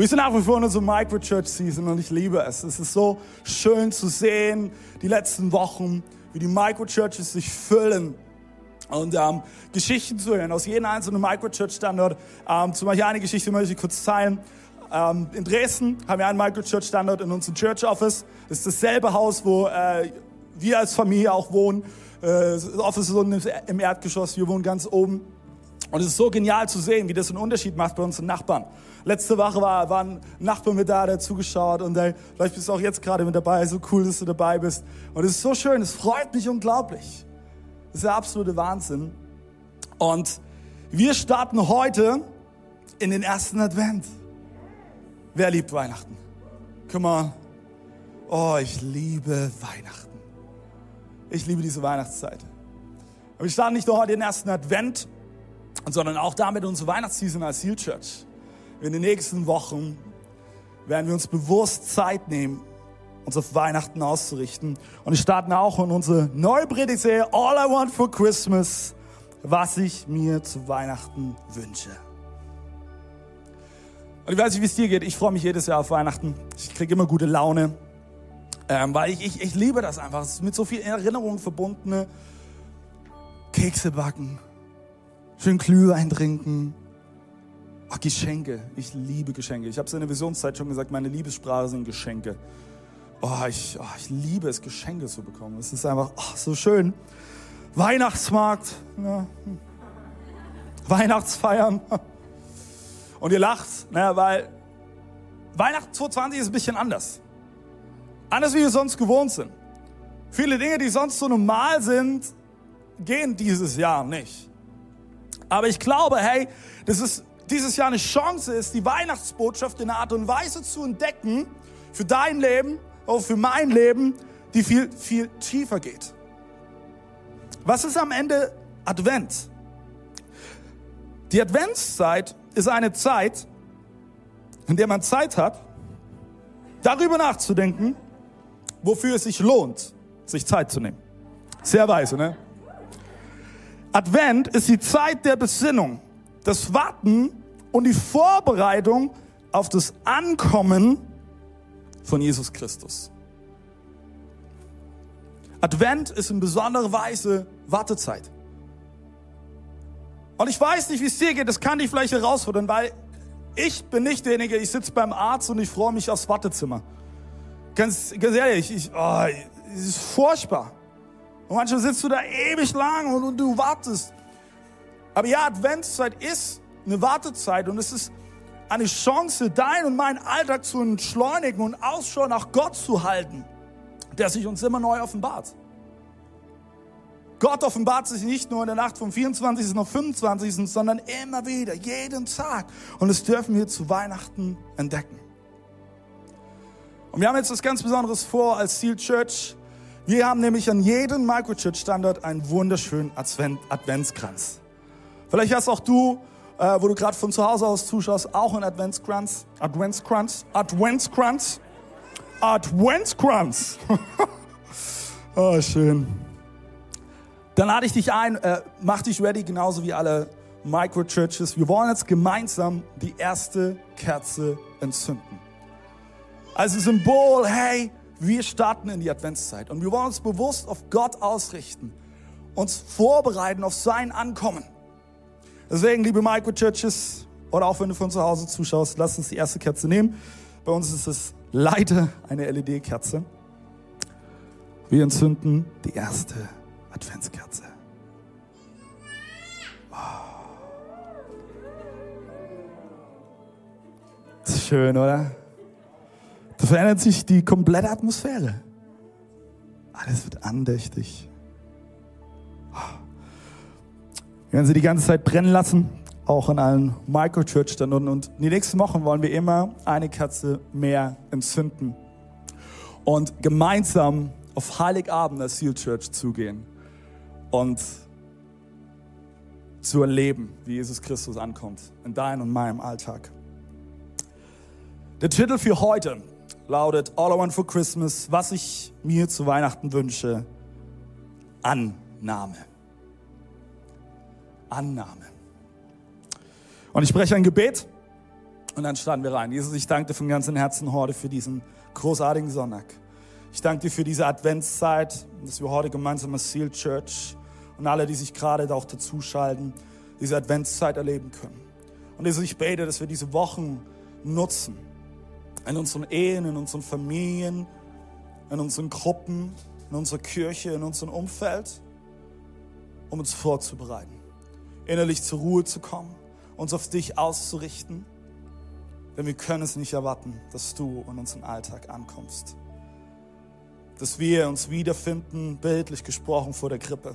wir sind nach wie vor in unserer Microchurch-Season und ich liebe es. Es ist so schön zu sehen, die letzten Wochen, wie die Microchurches sich füllen und ähm, Geschichten zu hören aus jedem einzelnen Microchurch-Standort. Ähm, zum Beispiel eine Geschichte möchte ich kurz teilen. Ähm, in Dresden haben wir einen Microchurch-Standort in unserem Church Office. Das ist dasselbe Haus, wo äh, wir als Familie auch wohnen. Äh, das Office ist unten im Erdgeschoss, wir wohnen ganz oben. Und es ist so genial zu sehen, wie das einen Unterschied macht bei unseren Nachbarn. Letzte Woche war, war ein Nachbar mit da, der zugeschaut und ey, vielleicht bist du auch jetzt gerade mit dabei. So cool, dass du dabei bist. Und es ist so schön, es freut mich unglaublich. Das ist der absolute Wahnsinn. Und wir starten heute in den ersten Advent. Wer liebt Weihnachten? Guck mal. Oh, ich liebe Weihnachten. Ich liebe diese Weihnachtszeit. Aber wir starten nicht nur heute den ersten Advent, sondern auch damit unsere Weihnachtsseason als Seal Church. In den nächsten Wochen werden wir uns bewusst Zeit nehmen, uns auf Weihnachten auszurichten. Und wir starten auch in unsere neue Predigtserie All I Want for Christmas, was ich mir zu Weihnachten wünsche. Und ich weiß nicht, wie es dir geht. Ich freue mich jedes Jahr auf Weihnachten. Ich kriege immer gute Laune, ähm, weil ich, ich, ich liebe das einfach. Es ist mit so vielen Erinnerungen verbundene Kekse backen, schön Glühwein trinken, Oh, Geschenke. Ich liebe Geschenke. Ich habe es in der Visionszeit schon gesagt, meine Liebessprache sind Geschenke. Oh, ich, oh, ich liebe es, Geschenke zu bekommen. Es ist einfach oh, so schön. Weihnachtsmarkt. Ja. Weihnachtsfeiern. Und ihr lacht, ne, weil Weihnachten 2020 ist ein bisschen anders. Anders, wie wir sonst gewohnt sind. Viele Dinge, die sonst so normal sind, gehen dieses Jahr nicht. Aber ich glaube, hey, das ist dieses Jahr eine Chance ist, die Weihnachtsbotschaft in einer Art und Weise zu entdecken für dein Leben, auch für mein Leben, die viel, viel tiefer geht. Was ist am Ende Advent? Die Adventszeit ist eine Zeit, in der man Zeit hat, darüber nachzudenken, wofür es sich lohnt, sich Zeit zu nehmen. Sehr weise, ne? Advent ist die Zeit der Besinnung, das Warten und die Vorbereitung auf das Ankommen von Jesus Christus. Advent ist in besonderer Weise Wartezeit. Und ich weiß nicht, wie es dir geht, das kann dich vielleicht herausfordern, weil ich bin nicht derjenige, ich sitze beim Arzt und ich freue mich aufs Wartezimmer. Ganz, ganz ehrlich, ich, oh, es ist furchtbar. Und manchmal sitzt du da ewig lang und, und du wartest. Aber ja, Adventszeit ist eine Wartezeit und es ist eine Chance, dein und meinen Alltag zu entschleunigen und Ausschau nach Gott zu halten, der sich uns immer neu offenbart. Gott offenbart sich nicht nur in der Nacht vom 24. auf 25., sondern immer wieder, jeden Tag. Und das dürfen wir zu Weihnachten entdecken. Und wir haben jetzt was ganz Besonderes vor als Seal Church. Wir haben nämlich an jedem Microchurch-Standort einen wunderschönen Advent Adventskranz. Vielleicht hast auch du äh, wo du gerade von zu Hause aus zuschaust, auch ein Adventskranz. Adventskranz. Adventskranz. Adventskranz. oh, schön. Dann lade ich dich ein, äh, mach dich ready, genauso wie alle Microchurches. Wir wollen jetzt gemeinsam die erste Kerze entzünden. Als Symbol, hey, wir starten in die Adventszeit und wir wollen uns bewusst auf Gott ausrichten, uns vorbereiten auf sein Ankommen. Deswegen, liebe Microchurches, oder auch wenn du von zu Hause zuschaust, lass uns die erste Kerze nehmen. Bei uns ist es leider eine LED-Kerze. Wir entzünden die erste Adventskerze. Das ist schön, oder? Da verändert sich die komplette Atmosphäre. Alles wird andächtig. Wir werden sie die ganze Zeit brennen lassen, auch an allen Microchurch-Standorten. Und in die nächsten Wochen wollen wir immer eine Kerze mehr entzünden und gemeinsam auf Heiligabend als Seal Church zugehen und zu erleben, wie Jesus Christus ankommt in deinem und meinem Alltag. Der Titel für heute lautet All I Want for Christmas, was ich mir zu Weihnachten wünsche, Annahme. Annahme. Und ich spreche ein Gebet und dann starten wir rein. Jesus, ich danke dir von ganzem Herzen heute für diesen großartigen Sonntag. Ich danke dir für diese Adventszeit, dass wir heute gemeinsam als Seal Church und alle, die sich gerade auch dazuschalten, diese Adventszeit erleben können. Und Jesus, ich bete, dass wir diese Wochen nutzen, in unseren Ehen, in unseren Familien, in unseren Gruppen, in unserer Kirche, in unserem Umfeld, um uns vorzubereiten, innerlich zur Ruhe zu kommen, uns auf dich auszurichten, denn wir können es nicht erwarten, dass du in unseren Alltag ankommst. Dass wir uns wiederfinden, bildlich gesprochen, vor der Krippe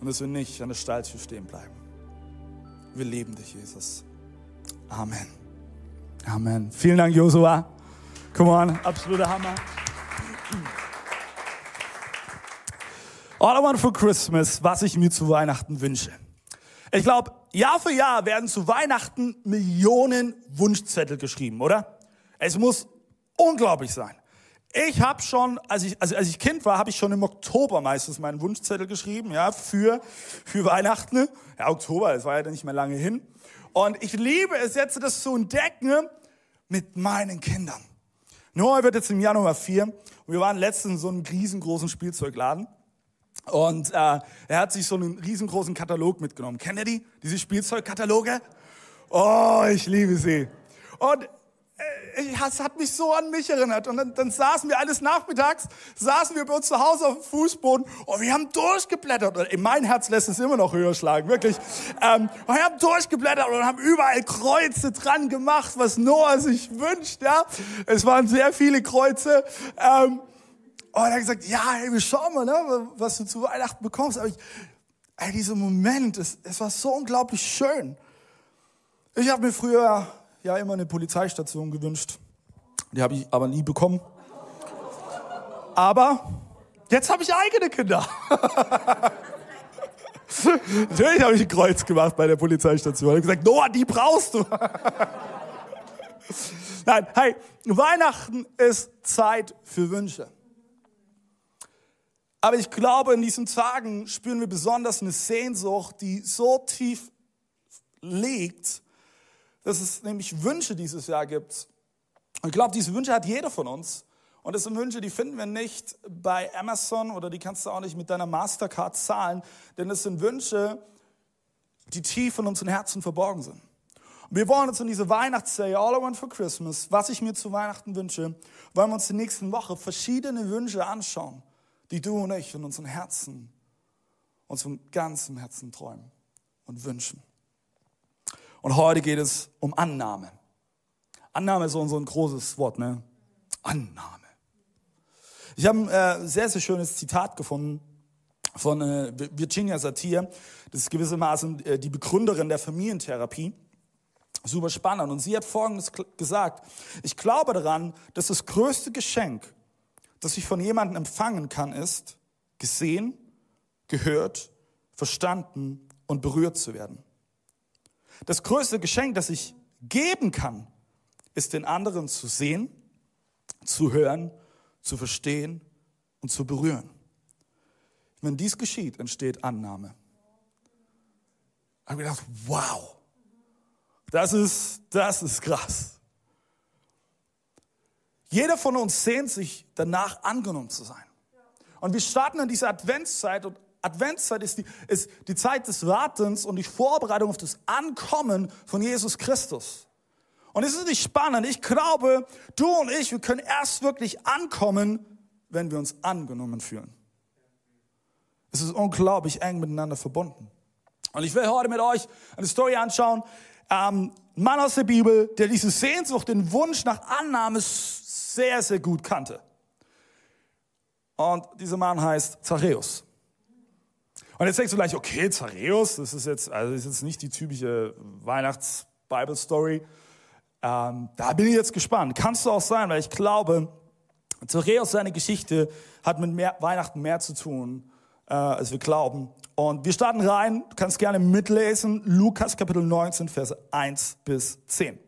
und dass wir nicht an der Stalltür stehen bleiben. Wir lieben dich, Jesus. Amen. Amen. Vielen Dank, Josua. Come on, absoluter Hammer. All I want for Christmas, was ich mir zu Weihnachten wünsche. Ich glaube, Jahr für Jahr werden zu Weihnachten Millionen Wunschzettel geschrieben, oder? Es muss unglaublich sein. Ich habe schon, als ich, also als ich Kind war, habe ich schon im Oktober meistens meinen Wunschzettel geschrieben, ja, für, für Weihnachten. Ja, Oktober, das war ja nicht mehr lange hin. Und ich liebe es jetzt, das zu entdecken mit meinen Kindern. Noah wird jetzt im Januar vier. Und wir waren letztens in so einem riesengroßen Spielzeugladen. Und äh, er hat sich so einen riesengroßen Katalog mitgenommen. Kennt ihr die? Diese Spielzeugkataloge? Oh, ich liebe sie. Und es hat mich so an mich erinnert. Und dann, dann saßen wir eines Nachmittags, saßen wir bei uns zu Hause auf dem Fußboden und wir haben durchgeblättert. Und in mein Herz lässt es immer noch höher schlagen, wirklich. Ähm, und wir haben durchgeblättert und haben überall Kreuze dran gemacht, was Noah sich wünscht. Ja, Es waren sehr viele Kreuze. Ähm, und er hat gesagt, ja, hey, wir schauen mal, ne, was du zu Weihnachten bekommst. Aber ich, ey, dieser Moment, es, es war so unglaublich schön. Ich habe mir früher ja immer eine Polizeistation gewünscht. Die habe ich aber nie bekommen. Aber jetzt habe ich eigene Kinder. Natürlich habe ich ein Kreuz gemacht bei der Polizeistation. Ich habe gesagt, Noah, die brauchst du. Nein, hey, Weihnachten ist Zeit für Wünsche. Aber ich glaube, in diesen Tagen spüren wir besonders eine Sehnsucht, die so tief liegt, dass es nämlich Wünsche dieses Jahr gibt. Und ich glaube, diese Wünsche hat jeder von uns. Und das sind Wünsche, die finden wir nicht bei Amazon oder die kannst du auch nicht mit deiner Mastercard zahlen, denn es sind Wünsche, die tief in unseren Herzen verborgen sind. Und wir wollen uns in diese Weihnachtsserie All I Want for Christmas, was ich mir zu Weihnachten wünsche, wollen wir uns der nächsten Woche verschiedene Wünsche anschauen, die du und ich in unseren Herzen, uns von ganzem Herzen träumen und wünschen. Und heute geht es um Annahme. Annahme ist so ein großes Wort, ne? Annahme. Ich habe ein äh, sehr, sehr schönes Zitat gefunden von äh, Virginia Satir. Das ist gewissermaßen äh, die Begründerin der Familientherapie. Super spannend. Und sie hat Folgendes gesagt. Ich glaube daran, dass das größte Geschenk, das ich von jemandem empfangen kann, ist, gesehen, gehört, verstanden und berührt zu werden. Das größte Geschenk, das ich geben kann, ist den anderen zu sehen, zu hören, zu verstehen und zu berühren. Wenn dies geschieht, entsteht Annahme. Ich habe gedacht, wow, das ist, das ist krass. Jeder von uns sehnt sich danach, angenommen zu sein. Und wir starten in diese Adventszeit und Adventszeit ist die, ist die Zeit des Wartens und die Vorbereitung auf das Ankommen von Jesus Christus. Und es ist nicht spannend. Ich glaube, du und ich, wir können erst wirklich ankommen, wenn wir uns angenommen fühlen. Es ist unglaublich eng miteinander verbunden. Und ich will heute mit euch eine Story anschauen. Ähm, ein Mann aus der Bibel, der diese Sehnsucht, den Wunsch nach Annahme sehr, sehr gut kannte. Und dieser Mann heißt Zachäus. Und jetzt denkst du gleich, okay, Zareus, das ist jetzt, also ist jetzt nicht die typische Weihnachts-Bible-Story. Ähm, da bin ich jetzt gespannt. Kannst du auch sein, weil ich glaube, Zareus, seine Geschichte hat mit mehr, Weihnachten mehr zu tun, äh, als wir glauben. Und wir starten rein, du kannst gerne mitlesen, Lukas Kapitel 19, Verse 1 bis 10.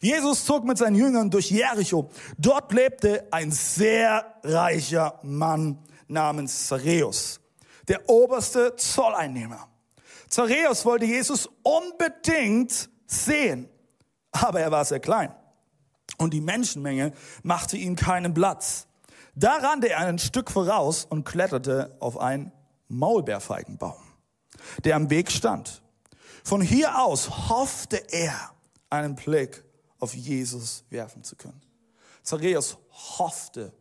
Jesus zog mit seinen Jüngern durch Jericho. Dort lebte ein sehr reicher Mann namens Zareus, der oberste Zolleinnehmer. Zareus wollte Jesus unbedingt sehen, aber er war sehr klein und die Menschenmenge machte ihm keinen Platz. Da rannte er ein Stück voraus und kletterte auf einen Maulbeerfeigenbaum, der am Weg stand. Von hier aus hoffte er, einen Blick auf Jesus werfen zu können. Zachäus hoffte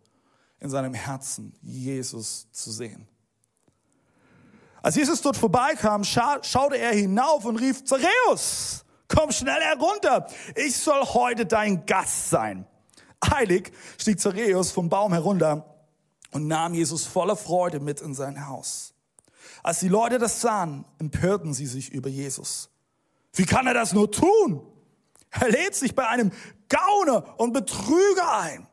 in seinem Herzen, Jesus zu sehen. Als Jesus dort vorbeikam, scha schaute er hinauf und rief, Zachäus, komm schnell herunter, ich soll heute dein Gast sein. Eilig stieg Zachäus vom Baum herunter und nahm Jesus voller Freude mit in sein Haus. Als die Leute das sahen, empörten sie sich über Jesus. Wie kann er das nur tun? Er lädt sich bei einem Gauner und Betrüger ein.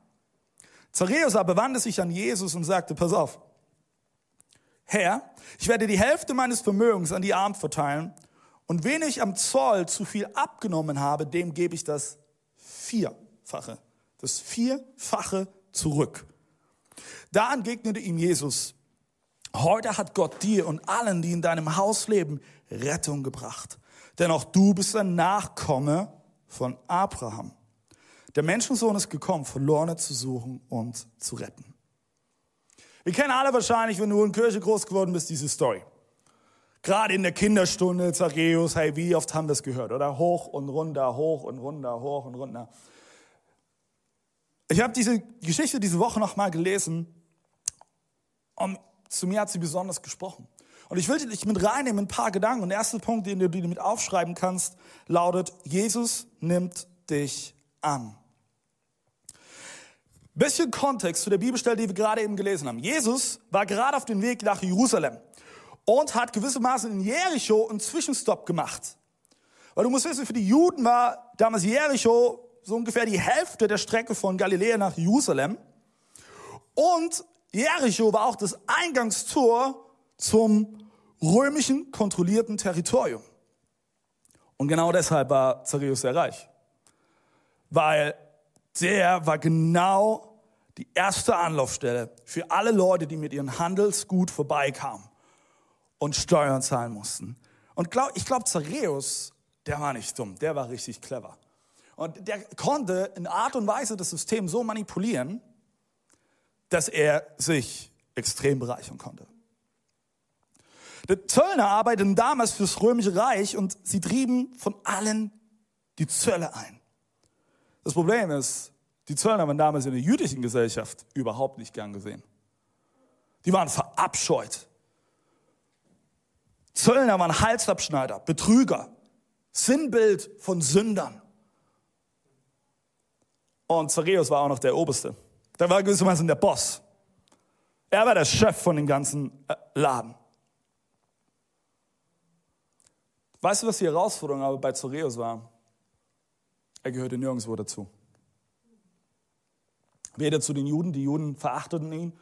Zachäus aber wandte sich an Jesus und sagte, pass auf, Herr, ich werde die Hälfte meines Vermögens an die Armen verteilen und wen ich am Zoll zu viel abgenommen habe, dem gebe ich das Vierfache, das Vierfache zurück. Da entgegnete ihm Jesus, heute hat Gott dir und allen, die in deinem Haus leben, Rettung gebracht. Denn auch du bist ein Nachkomme von Abraham. Der Menschensohn ist gekommen, Verlorene zu suchen und zu retten. Wir kennen alle wahrscheinlich, wenn du in Kirche groß geworden bist, diese Story. Gerade in der Kinderstunde, Zachäus, hey, wie oft haben wir das gehört? Oder hoch und runter, hoch und runter, hoch und runter. Ich habe diese Geschichte diese Woche nochmal gelesen und zu mir hat sie besonders gesprochen. Und ich will dich mit reinnehmen in ein paar Gedanken. Und der erste Punkt, den du dir mit aufschreiben kannst, lautet, Jesus nimmt dich an. Bisschen Kontext zu der Bibelstelle, die wir gerade eben gelesen haben. Jesus war gerade auf dem Weg nach Jerusalem und hat gewissermaßen in Jericho einen Zwischenstopp gemacht. Weil du musst wissen, für die Juden war damals Jericho so ungefähr die Hälfte der Strecke von Galiläa nach Jerusalem. Und Jericho war auch das Eingangstor zum römischen kontrollierten Territorium. Und genau deshalb war Zachäus sehr reich. Weil der war genau die erste Anlaufstelle für alle Leute, die mit ihrem Handelsgut vorbeikamen und Steuern zahlen mussten. Und glaub, ich glaube, Zachäus, der war nicht dumm, der war richtig clever. Und der konnte in Art und Weise das System so manipulieren, dass er sich extrem bereichern konnte. Die Zöllner arbeiteten damals fürs Römische Reich und sie trieben von allen die Zölle ein. Das Problem ist, die Zöllner waren damals in der jüdischen Gesellschaft überhaupt nicht gern gesehen. Die waren verabscheut. Zöllner waren Halsabschneider, Betrüger, Sinnbild von Sündern. Und Zareus war auch noch der Oberste. Der war gewissermaßen der Boss. Er war der Chef von dem ganzen äh, Laden. Weißt du, was die Herausforderung aber bei Zoreus war? Er gehörte nirgendwo dazu. Weder zu den Juden, die Juden verachteten ihn.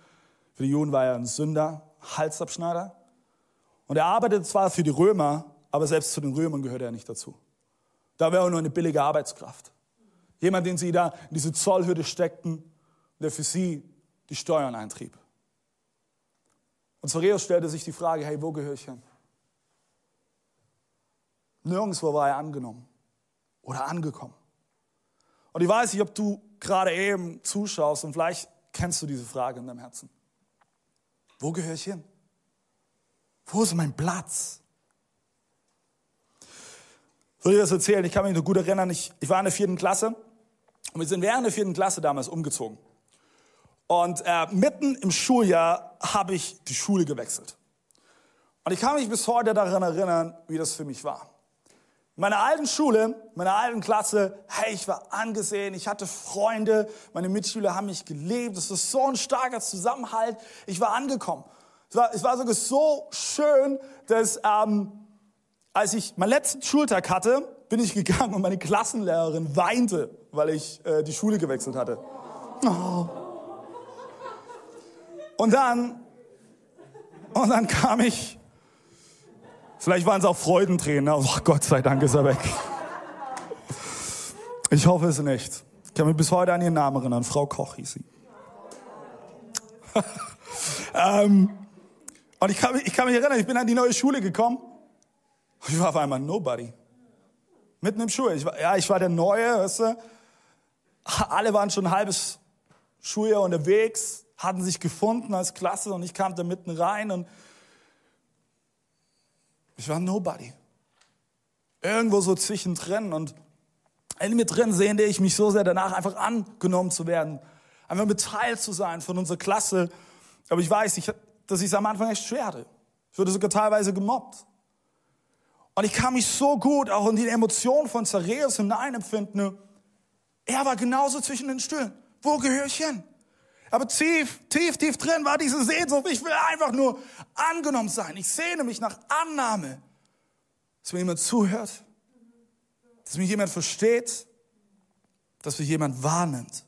Für die Juden war er ein Sünder, Halsabschneider. Und er arbeitete zwar für die Römer, aber selbst zu den Römern gehörte er nicht dazu. Da wäre er nur eine billige Arbeitskraft. Jemand, den sie da in diese Zollhürde steckten, der für sie die Steuern eintrieb. Und Zoreus stellte sich die Frage, hey, wo gehöre ich hin? Nirgendwo war er angenommen oder angekommen. Und ich weiß nicht, ob du gerade eben zuschaust und vielleicht kennst du diese Frage in deinem Herzen. Wo gehöre ich hin? Wo ist mein Platz? Ich will dir das erzählen, ich kann mich noch gut erinnern, ich, ich war in der vierten Klasse und wir sind während der vierten Klasse damals umgezogen. Und äh, mitten im Schuljahr habe ich die Schule gewechselt. Und ich kann mich bis heute daran erinnern, wie das für mich war meiner alten Schule, meiner alten Klasse, hey, ich war angesehen, ich hatte Freunde, meine Mitschüler haben mich geliebt, es ist so ein starker Zusammenhalt, ich war angekommen. Es Es war, es war sogar so schön, dass ähm, als ich meinen letzten Schultag hatte, bin ich gegangen und meine Klassenlehrerin weinte, weil ich äh, die Schule gewechselt hatte. Oh. Und dann, und dann kam ich, vielleicht waren es auch Freudentränen, oh Gott sei Dank ist er weg. Ich hoffe es nicht. Ich kann mich bis heute an ihren Namen erinnern, Frau Koch hieß sie. ähm, und ich kann, ich kann mich erinnern, ich bin an die neue Schule gekommen. Ich war auf einmal Nobody. Mitten im Schuljahr. Ich war, ja, ich war der Neue, weißt du. Alle waren schon ein halbes Schuljahr unterwegs, hatten sich gefunden als Klasse und ich kam da mitten rein und ich war Nobody. Irgendwo so zwischendrin und in mir drin sehnte ich mich so sehr danach, einfach angenommen zu werden, einfach mit Teil zu sein von unserer Klasse. Aber ich weiß, ich, dass ich es am Anfang echt schwer hatte. Ich wurde sogar teilweise gemobbt. Und ich kann mich so gut auch in die Emotionen von Zareus hineinempfinden. Er war genauso zwischen den Stühlen. Wo gehöre ich hin? Aber tief, tief, tief drin war diese Sehnsucht. Ich will einfach nur angenommen sein. Ich sehne mich nach Annahme. Dass mir jemand zuhört. Dass mich jemand versteht. Dass mich jemand wahrnimmt.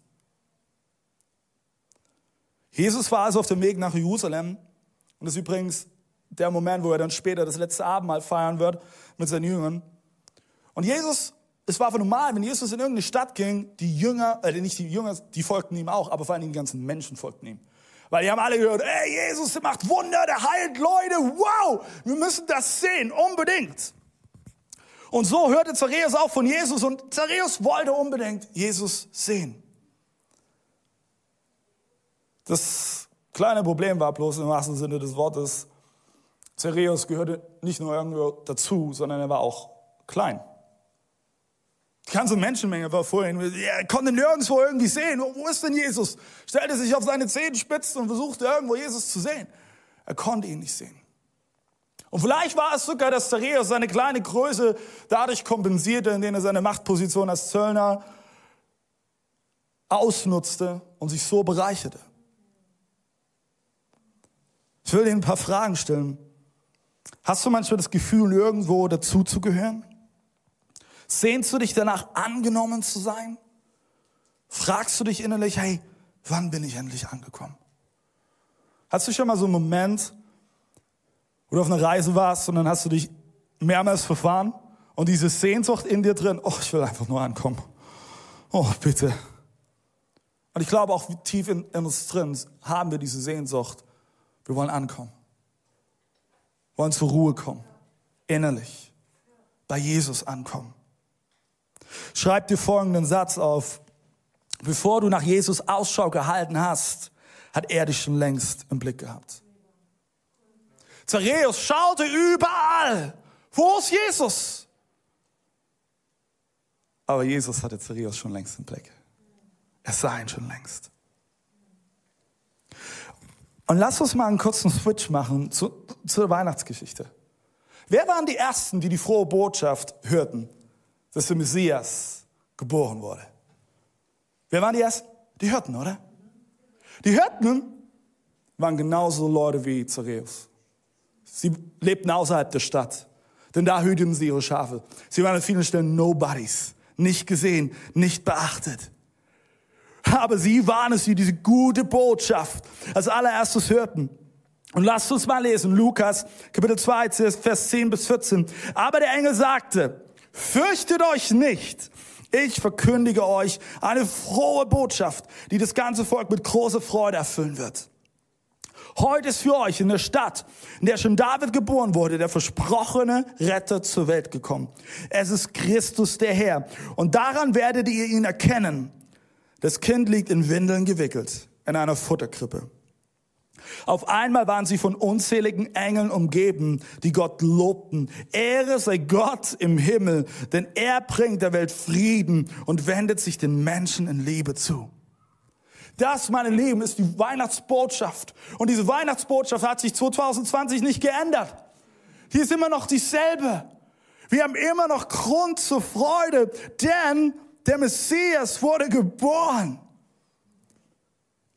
Jesus war also auf dem Weg nach Jerusalem. Und das ist übrigens der Moment, wo er dann später das letzte Abendmahl feiern wird mit seinen Jüngern. Und Jesus, es war einfach normal, wenn Jesus in irgendeine Stadt ging, die Jünger, äh, nicht die Jünger, die folgten ihm auch, aber vor allem die ganzen Menschen folgten ihm. Weil die haben alle gehört, ey, Jesus, der macht Wunder, der heilt Leute, wow, wir müssen das sehen, unbedingt. Und so hörte Zareus auch von Jesus und Zareus wollte unbedingt Jesus sehen. Das kleine Problem war bloß im wahrsten Sinne des Wortes, Zereus gehörte nicht nur irgendwo dazu, sondern er war auch klein. Die ganze Menschenmenge war vor ihm. Er konnte nirgendwo irgendwie sehen. Wo ist denn Jesus? Stellte sich auf seine Zehenspitzen und versuchte irgendwo Jesus zu sehen. Er konnte ihn nicht sehen. Und vielleicht war es sogar, dass Zareus seine kleine Größe dadurch kompensierte, indem er seine Machtposition als Zöllner ausnutzte und sich so bereicherte. Ich will Ihnen ein paar Fragen stellen. Hast du manchmal das Gefühl, irgendwo dazuzugehören? Sehnst du dich danach, angenommen zu sein? Fragst du dich innerlich, hey, wann bin ich endlich angekommen? Hast du schon mal so einen Moment, wo du auf einer Reise warst und dann hast du dich mehrmals verfahren und diese Sehnsucht in dir drin, oh, ich will einfach nur ankommen. Oh, bitte. Und ich glaube auch tief in, in uns drin haben wir diese Sehnsucht. Wir wollen ankommen wollen zur Ruhe kommen, innerlich, bei Jesus ankommen. Schreib dir folgenden Satz auf. Bevor du nach Jesus Ausschau gehalten hast, hat er dich schon längst im Blick gehabt. Zareus schaute überall. Wo ist Jesus? Aber Jesus hatte Zareus schon längst im Blick. Er sah ihn schon längst. Und lass uns mal einen kurzen Switch machen zu, zur Weihnachtsgeschichte. Wer waren die Ersten, die die frohe Botschaft hörten, dass der Messias geboren wurde? Wer waren die Ersten? Die Hirten, oder? Die Hirten waren genauso Leute wie Zareus. Sie lebten außerhalb der Stadt, denn da hüteten sie ihre Schafe. Sie waren an vielen Stellen Nobodies, nicht gesehen, nicht beachtet. Aber sie waren es, die diese gute Botschaft als allererstes hörten. Und lasst uns mal lesen, Lukas, Kapitel 2, Vers 10 bis 14. Aber der Engel sagte, fürchtet euch nicht. Ich verkündige euch eine frohe Botschaft, die das ganze Volk mit großer Freude erfüllen wird. Heute ist für euch in der Stadt, in der schon David geboren wurde, der versprochene Retter zur Welt gekommen. Es ist Christus der Herr. Und daran werdet ihr ihn erkennen. Das Kind liegt in Windeln gewickelt, in einer Futterkrippe. Auf einmal waren sie von unzähligen Engeln umgeben, die Gott lobten. Ehre sei Gott im Himmel, denn er bringt der Welt Frieden und wendet sich den Menschen in Liebe zu. Das, meine Lieben, ist die Weihnachtsbotschaft. Und diese Weihnachtsbotschaft hat sich 2020 nicht geändert. Die ist immer noch dieselbe. Wir haben immer noch Grund zur Freude, denn der Messias wurde geboren.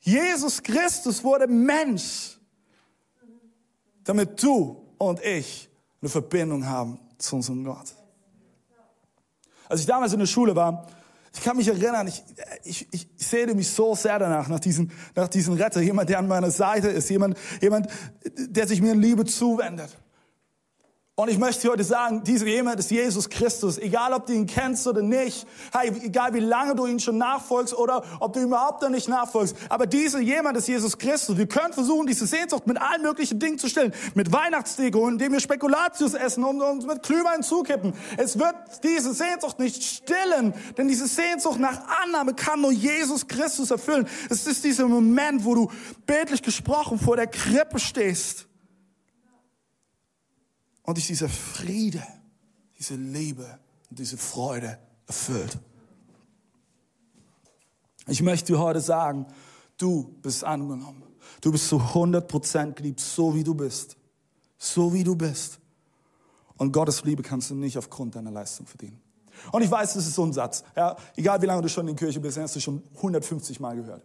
Jesus Christus wurde Mensch. damit du und ich eine Verbindung haben zu unserem Gott. Als ich damals in der Schule war, ich kann mich erinnern, ich, ich, ich sehne mich so sehr danach, nach diesem, nach diesem Retter, jemand, der an meiner Seite ist, jemand, jemand, der sich mir in Liebe zuwendet. Und ich möchte heute sagen, dieser jemand ist Jesus Christus. Egal, ob du ihn kennst oder nicht. Hey, egal wie lange du ihn schon nachfolgst oder ob du ihm überhaupt noch nicht nachfolgst. Aber dieser jemand ist Jesus Christus. Wir können versuchen, diese Sehnsucht mit allen möglichen Dingen zu stillen. Mit Weihnachtsdeko, indem wir Spekulatius essen und uns mit Glühwein zukippen. Es wird diese Sehnsucht nicht stillen. Denn diese Sehnsucht nach Annahme kann nur Jesus Christus erfüllen. Es ist dieser Moment, wo du bildlich gesprochen vor der Krippe stehst und dich dieser Friede, diese Liebe und diese Freude erfüllt. Ich möchte dir heute sagen, du bist angenommen. Du bist zu 100% geliebt, so wie du bist. So wie du bist. Und Gottes Liebe kannst du nicht aufgrund deiner Leistung verdienen. Und ich weiß, das ist so ein Satz. Ja, egal wie lange du schon in der Kirche bist, hast du schon 150 Mal gehört.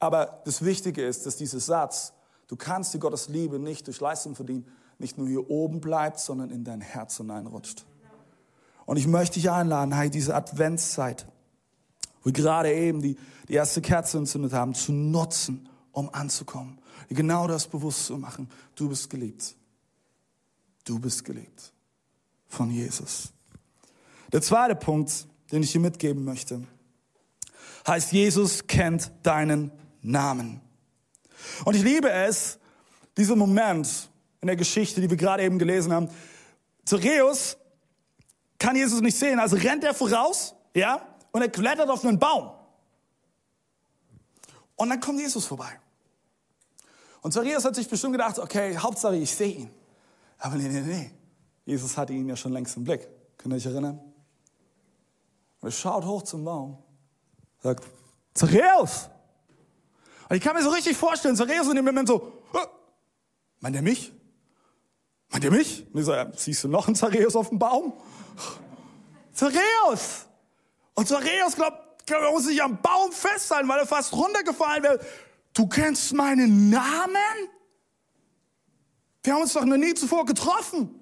Aber das Wichtige ist, dass dieser Satz, du kannst die Gottes Liebe nicht durch Leistung verdienen, nicht nur hier oben bleibt, sondern in dein Herz hineinrutscht. Und ich möchte dich einladen, hey, diese Adventszeit, wo wir gerade eben die, die erste Kerze entzündet haben, zu nutzen, um anzukommen. Genau das bewusst zu machen. Du bist geliebt. Du bist geliebt von Jesus. Der zweite Punkt, den ich dir mitgeben möchte, heißt, Jesus kennt deinen Namen. Und ich liebe es, dieser Moment, in der Geschichte, die wir gerade eben gelesen haben. Zachäus kann Jesus nicht sehen, also rennt er voraus, ja, und er klettert auf einen Baum. Und dann kommt Jesus vorbei. Und Zachäus hat sich bestimmt gedacht, okay, Hauptsache ich sehe ihn. Aber nee, nee, nee. Jesus hatte ihn ja schon längst im Blick. Könnt ihr euch erinnern? Und er schaut hoch zum Baum, sagt, Zachäus! Und ich kann mir so richtig vorstellen, Zachäus in dem Moment so, meint er mich? Meint ihr mich? Und ich so, siehst du noch einen Zareus auf dem Baum? Zareus! Und Zareus glaubt, glaub, er muss sich am Baum festhalten, weil er fast runtergefallen wäre. Du kennst meinen Namen? Wir haben uns doch noch nie zuvor getroffen.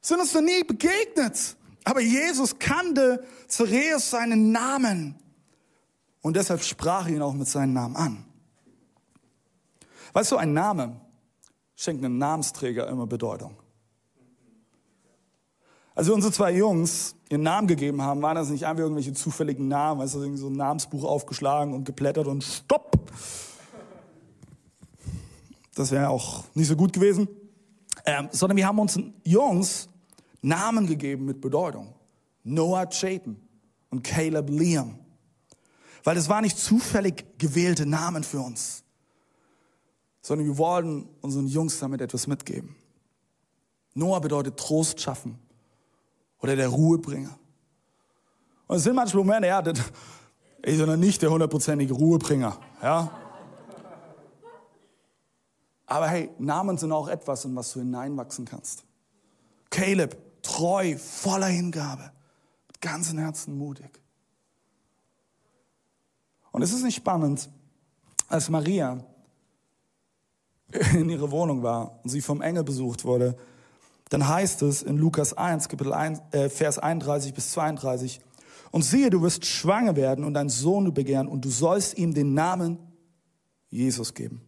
Sind uns noch nie begegnet. Aber Jesus kannte Zareus seinen Namen. Und deshalb sprach er ihn auch mit seinem Namen an. Weißt du, ein Name schenkt einem Namensträger immer Bedeutung. Als wir unsere zwei Jungs ihren Namen gegeben haben, waren das nicht einfach irgendwelche zufälligen Namen, weißt du, so ein Namensbuch aufgeschlagen und geblättert und stopp. Das wäre auch nicht so gut gewesen. Ähm, sondern wir haben uns Jungs Namen gegeben mit Bedeutung. Noah Chayton und Caleb Liam. Weil es waren nicht zufällig gewählte Namen für uns sondern wir wollen unseren Jungs damit etwas mitgeben. Noah bedeutet Trost schaffen oder der Ruhebringer. Und es sind manchmal Momente, ja, das ist ja nicht der hundertprozentige Ruhebringer, ja. Aber hey, Namen sind auch etwas, in was du hineinwachsen kannst. Caleb, treu, voller Hingabe, mit ganzem Herzen mutig. Und es ist nicht spannend, als Maria in ihre Wohnung war und sie vom Engel besucht wurde, dann heißt es in Lukas 1, Kapitel 1, äh, Vers 31 bis 32, und siehe, du wirst schwanger werden und einen Sohn begehren und du sollst ihm den Namen Jesus geben.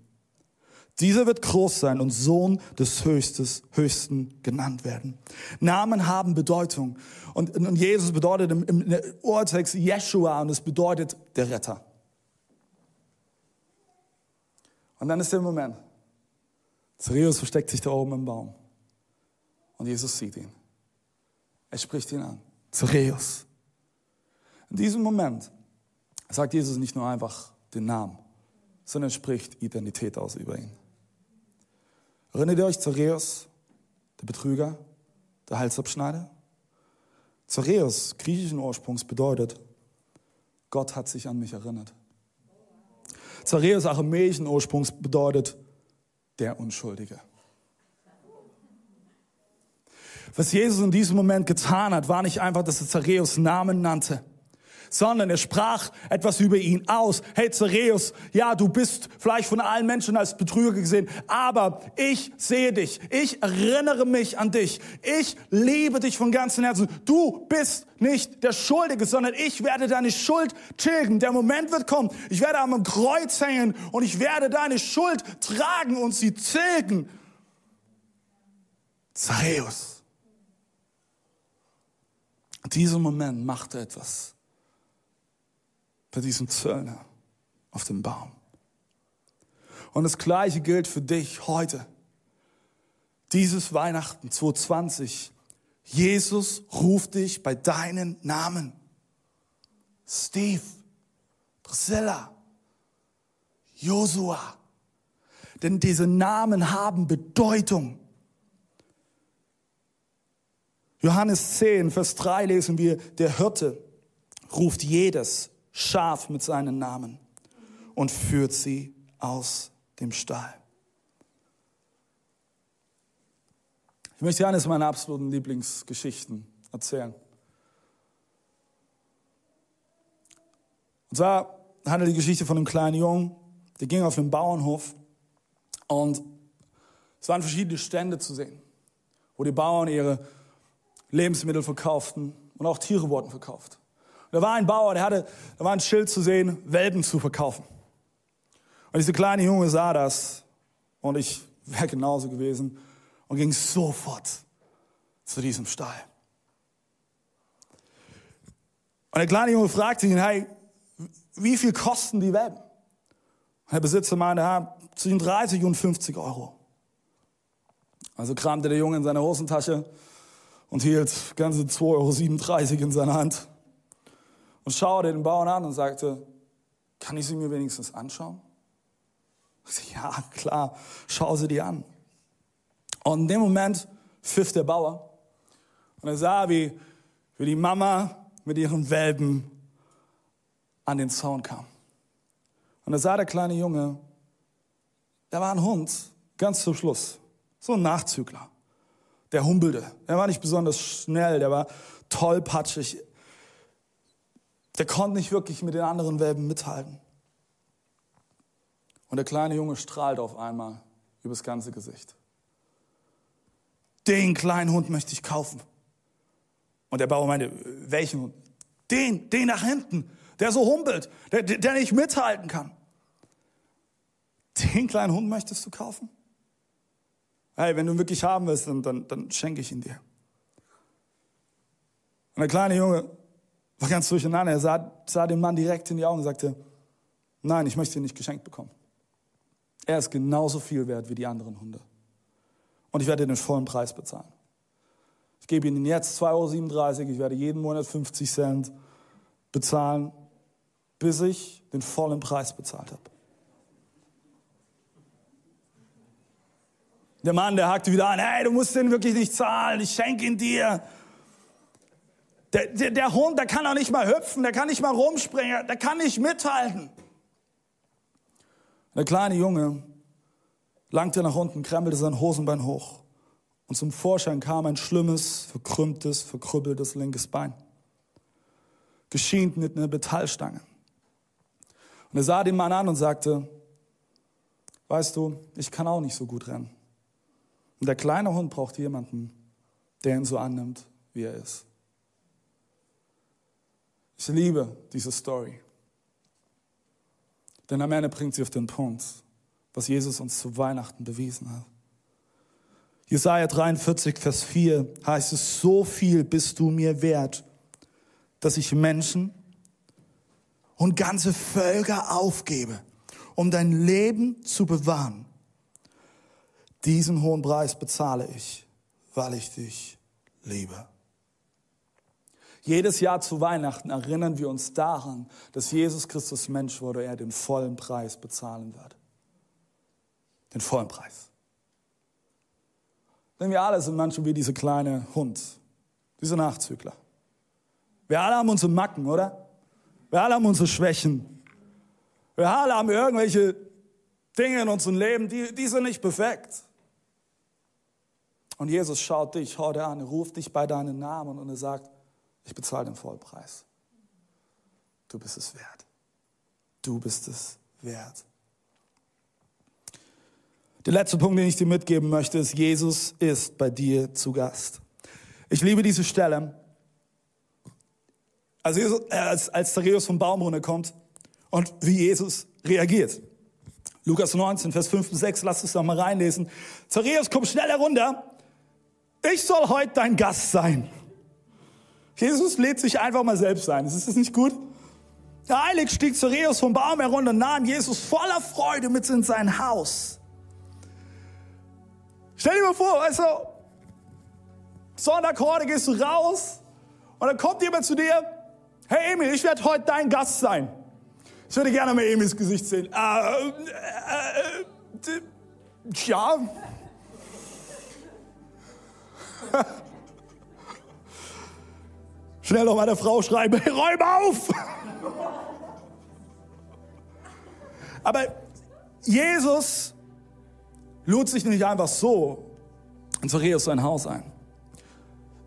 Dieser wird groß sein und Sohn des Höchstes, Höchsten genannt werden. Namen haben Bedeutung. Und, und Jesus bedeutet im, im Urtext Yeshua und es bedeutet der Retter. Und dann ist der Moment, Zachäus versteckt sich da oben im Baum. Und Jesus sieht ihn. Er spricht ihn an. Zachäus. In diesem Moment sagt Jesus nicht nur einfach den Namen, sondern spricht Identität aus über ihn. Erinnert ihr euch Zachäus, der Betrüger, der Halsabschneider? Zachäus, griechischen Ursprungs, bedeutet, Gott hat sich an mich erinnert. Zachäus, aramäischen Ursprungs, bedeutet, der Unschuldige. Was Jesus in diesem Moment getan hat, war nicht einfach, dass er Zachäus Namen nannte, sondern er sprach etwas über ihn aus. Hey Zareus, ja, du bist vielleicht von allen Menschen als Betrüger gesehen, aber ich sehe dich. Ich erinnere mich an dich. Ich liebe dich von ganzem Herzen. Du bist nicht der Schuldige, sondern ich werde deine Schuld tilgen. Der Moment wird kommen. Ich werde am Kreuz hängen und ich werde deine Schuld tragen und sie tilgen. Zareus. In diesem Moment machte etwas bei diesem Zöllner auf dem Baum. Und das Gleiche gilt für dich heute. Dieses Weihnachten 2020. Jesus ruft dich bei deinen Namen. Steve, Priscilla, Josua. Denn diese Namen haben Bedeutung. Johannes 10, Vers 3 lesen wir, der Hirte ruft jedes Schaf mit seinen Namen und führt sie aus dem Stall. Ich möchte eines meiner absoluten Lieblingsgeschichten erzählen. Und zwar handelt die Geschichte von einem kleinen Jungen, der ging auf einen Bauernhof und es waren verschiedene Stände zu sehen, wo die Bauern ihre Lebensmittel verkauften und auch Tiere wurden verkauft. Und da war ein Bauer, der hatte, da war ein Schild zu sehen, Welpen zu verkaufen. Und dieser kleine Junge sah das und ich wäre genauso gewesen und ging sofort zu diesem Stall. Und der kleine Junge fragte ihn, hey, wie viel kosten die Welpen? Und der Besitzer meinte, ja, zwischen 30 und 50 Euro. Also kramte der Junge in seine Hosentasche und hielt ganze 2,37 Euro in seiner Hand und schaute den Bauern an und sagte, kann ich sie mir wenigstens anschauen? Ja, klar, schau sie dir an. Und in dem Moment pfiff der Bauer und er sah, wie, wie die Mama mit ihren Welpen an den Zaun kam. Und da sah der kleine Junge, da war ein Hund, ganz zum Schluss, so ein Nachzügler. Der humpelte. Der war nicht besonders schnell, der war tollpatschig. Der konnte nicht wirklich mit den anderen Welpen mithalten. Und der kleine Junge strahlt auf einmal übers ganze Gesicht. Den kleinen Hund möchte ich kaufen. Und der Bauer meinte, welchen Hund? Den, den nach hinten, der so humpelt, der, der nicht mithalten kann. Den kleinen Hund möchtest du kaufen? Hey, wenn du ihn wirklich haben willst, dann, dann, dann schenke ich ihn dir. Und der kleine Junge war ganz durcheinander. Er sah, sah den Mann direkt in die Augen und sagte, nein, ich möchte ihn nicht geschenkt bekommen. Er ist genauso viel wert wie die anderen Hunde. Und ich werde den vollen Preis bezahlen. Ich gebe Ihnen jetzt 2,37 Euro. Ich werde jeden Monat 50 Cent bezahlen, bis ich den vollen Preis bezahlt habe. Der Mann, der hakte wieder an, hey, du musst den wirklich nicht zahlen, ich schenke ihn dir. Der, der, der Hund, der kann auch nicht mal hüpfen, der kann nicht mal rumspringen, der kann nicht mithalten. Der kleine Junge langte nach unten, krempelte sein Hosenbein hoch und zum Vorschein kam ein schlimmes, verkrümmtes, verkrüppeltes linkes Bein, geschient mit einer Metallstange. Und er sah den Mann an und sagte, weißt du, ich kann auch nicht so gut rennen. Und der kleine Hund braucht jemanden, der ihn so annimmt, wie er ist. Ich liebe diese Story. Denn am Ende bringt sie auf den Punkt, was Jesus uns zu Weihnachten bewiesen hat. Jesaja 43, Vers 4 heißt es, so viel bist du mir wert, dass ich Menschen und ganze Völker aufgebe, um dein Leben zu bewahren. Diesen hohen Preis bezahle ich, weil ich dich liebe. Jedes Jahr zu Weihnachten erinnern wir uns daran, dass Jesus Christus Mensch wurde, er den vollen Preis bezahlen wird. Den vollen Preis. Denn wir alle sind manchmal wie dieser kleine Hund, dieser Nachzügler. Wir alle haben unsere Macken, oder? Wir alle haben unsere Schwächen. Wir alle haben irgendwelche Dinge in unserem Leben, die, die sind nicht perfekt. Und Jesus schaut dich heute an, ruft dich bei deinen Namen und er sagt, ich bezahle den Vollpreis. Du bist es wert. Du bist es wert. Der letzte Punkt, den ich dir mitgeben möchte, ist, Jesus ist bei dir zu Gast. Ich liebe diese Stelle. Also Jesus, äh, als, als Zareus vom Baum runterkommt und wie Jesus reagiert. Lukas 19, Vers 5 bis 6, lass es doch mal reinlesen. Zareus, komm schnell herunter. Ich soll heute dein Gast sein. Jesus lädt sich einfach mal selbst ein. Ist das nicht gut? Der Heilig stieg Zareus vom Baum herunter und nahm Jesus voller Freude mit in sein Haus. Stell dir mal vor, weißt du, Sonntag gehst du raus und dann kommt jemand zu dir, hey Emil, ich werde heute dein Gast sein. Ich würde gerne mal Emils Gesicht sehen. Äh, äh, äh, ja. Schnell noch meiner Frau schreiben, hey, räum auf! Aber Jesus lud sich nicht einfach so in Zareus sein Haus ein.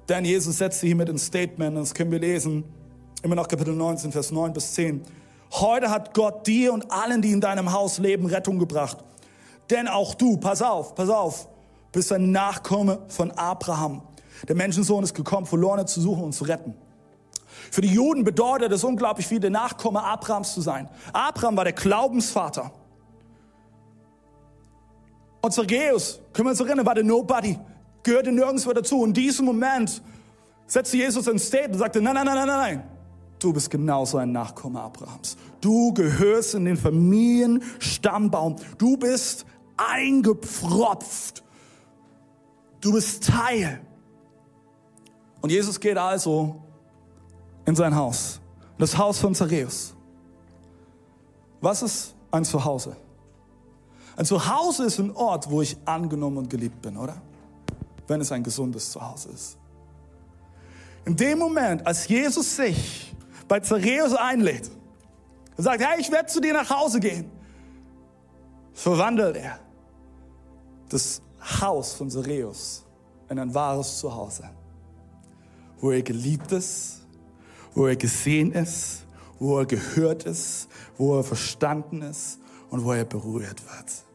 Denn Jesus setzte hiermit ein Statement, das können wir lesen, immer noch Kapitel 19, Vers 9 bis 10. Heute hat Gott dir und allen, die in deinem Haus leben, Rettung gebracht. Denn auch du, pass auf, pass auf, bist ein Nachkomme von Abraham. Der Menschensohn ist gekommen, Verlorene zu suchen und zu retten. Für die Juden bedeutet es unglaublich viel, der Nachkomme Abrahams zu sein. Abraham war der Glaubensvater. Und Zergeus, können wir uns erinnern, war der Nobody, gehörte nirgendwo dazu. In diesem Moment setzte Jesus ein State und sagte, nein, nein, nein, nein, nein, du bist genauso ein Nachkomme Abrahams. Du gehörst in den Familienstammbaum. Du bist eingepfropft. Du bist Teil. Und Jesus geht also in sein Haus, das Haus von Zareus. Was ist ein Zuhause? Ein Zuhause ist ein Ort, wo ich angenommen und geliebt bin, oder? Wenn es ein gesundes Zuhause ist. In dem Moment, als Jesus sich bei Zareus einlädt und sagt, hey, ich werde zu dir nach Hause gehen, verwandelt er das Haus von Zareus in ein wahres Zuhause, wo er geliebt ist, wo er gesehen ist, wo er gehört ist, wo er verstanden ist und wo er berührt wird.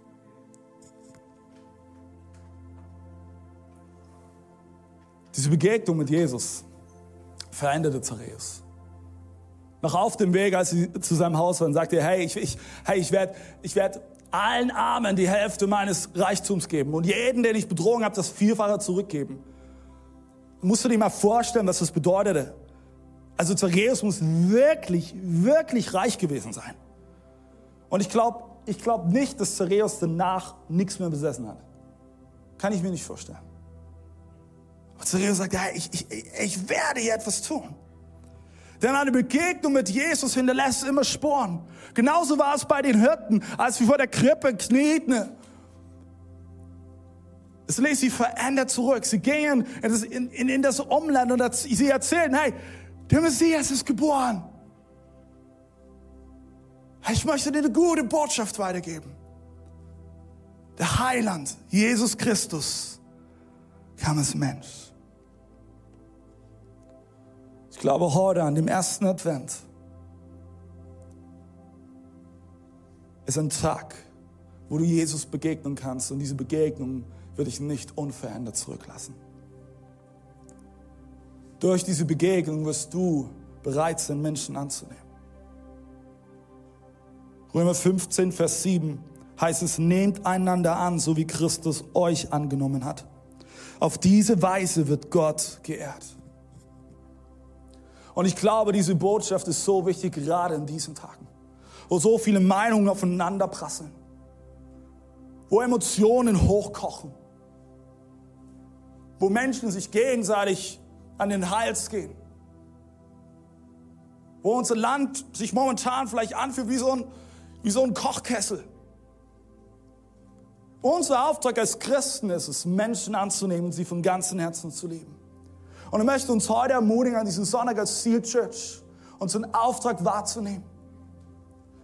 Diese Begegnung mit Jesus veränderte Zareus. Noch auf dem Weg, als sie zu seinem Haus waren, sagte er, hey, ich, ich, hey, ich werde ich werd allen Armen die Hälfte meines Reichtums geben und jeden, den ich betrogen habe, das Vierfache zurückgeben. Musst du dir mal vorstellen, was das bedeutete. Also Zareus muss wirklich, wirklich reich gewesen sein. Und ich glaube ich glaub nicht, dass Zareus danach nichts mehr besessen hat. Kann ich mir nicht vorstellen. Und Zareus sagt, ja, ich, ich, ich werde hier etwas tun. Denn eine Begegnung mit Jesus hinterlässt immer Sporen. Genauso war es bei den Hirten, als wir vor der Krippe knieten. Es ließ sie verändert zurück. Sie gingen in das, in, in das Umland und sie erzählten, hey, der Messias ist geboren. Ich möchte dir eine gute Botschaft weitergeben. Der Heiland, Jesus Christus, kam als Mensch. Ich glaube, heute an dem ersten Advent ist ein Tag, wo du Jesus begegnen kannst und diese Begegnung wird dich nicht unverändert zurücklassen. Durch diese Begegnung wirst du bereit sein, Menschen anzunehmen. Römer 15, Vers 7 heißt es, nehmt einander an, so wie Christus euch angenommen hat. Auf diese Weise wird Gott geehrt. Und ich glaube, diese Botschaft ist so wichtig, gerade in diesen Tagen, wo so viele Meinungen aufeinander prasseln, wo Emotionen hochkochen, wo Menschen sich gegenseitig an den Hals gehen, wo unser Land sich momentan vielleicht anfühlt wie so ein, wie so ein Kochkessel. Unser Auftrag als Christen ist es, Menschen anzunehmen sie von ganzem Herzen zu lieben. Und ich möchte uns heute ermutigen, an diesem Sonntag als Seal Church unseren Auftrag wahrzunehmen.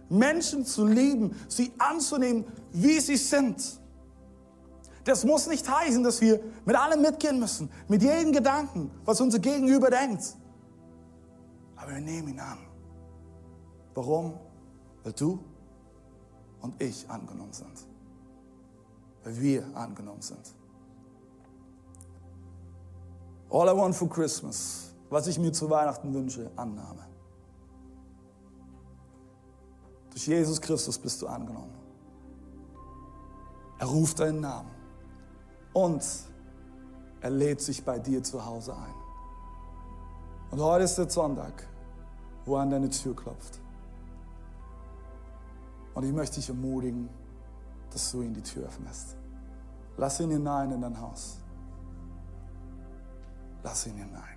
Menschen zu lieben, sie anzunehmen, wie sie sind. Das muss nicht heißen, dass wir mit allem mitgehen müssen, mit jedem Gedanken, was unser Gegenüber denkt. Aber wir nehmen ihn an. Warum? Weil du und ich angenommen sind. Weil wir angenommen sind. All I want for Christmas, was ich mir zu Weihnachten wünsche, Annahme. Durch Jesus Christus bist du angenommen. Er ruft deinen Namen und er lädt sich bei dir zu Hause ein. Und heute ist der Sonntag, wo er an deine Tür klopft. Und ich möchte dich ermutigen, dass du ihm die Tür öffnest. Lass ihn hinein in dein Haus. Lass ihn hinein.